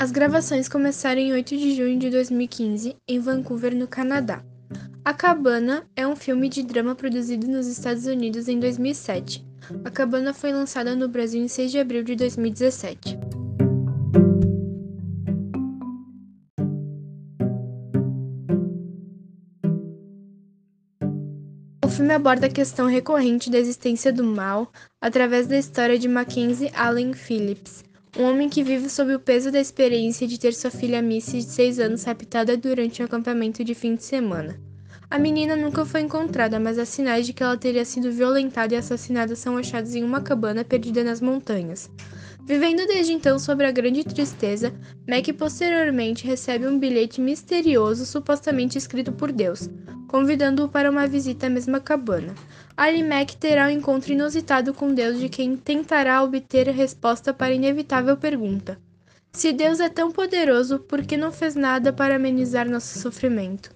As gravações começaram em 8 de junho de 2015, em Vancouver, no Canadá. A Cabana é um filme de drama produzido nos Estados Unidos em 2007. A Cabana foi lançada no Brasil em 6 de abril de 2017. O filme aborda a questão recorrente da existência do mal através da história de Mackenzie Allen Phillips, um homem que vive sob o peso da experiência de ter sua filha Missy, de 6 anos, raptada durante um acampamento de fim de semana. A menina nunca foi encontrada, mas há sinais de que ela teria sido violentada e assassinada são achados em uma cabana perdida nas montanhas. Vivendo desde então sobre a grande tristeza, Mac posteriormente recebe um bilhete misterioso supostamente escrito por Deus, convidando-o para uma visita à mesma cabana. Ali Mac terá um encontro inusitado com Deus de quem tentará obter a resposta para a inevitável pergunta: Se Deus é tão poderoso, por que não fez nada para amenizar nosso sofrimento?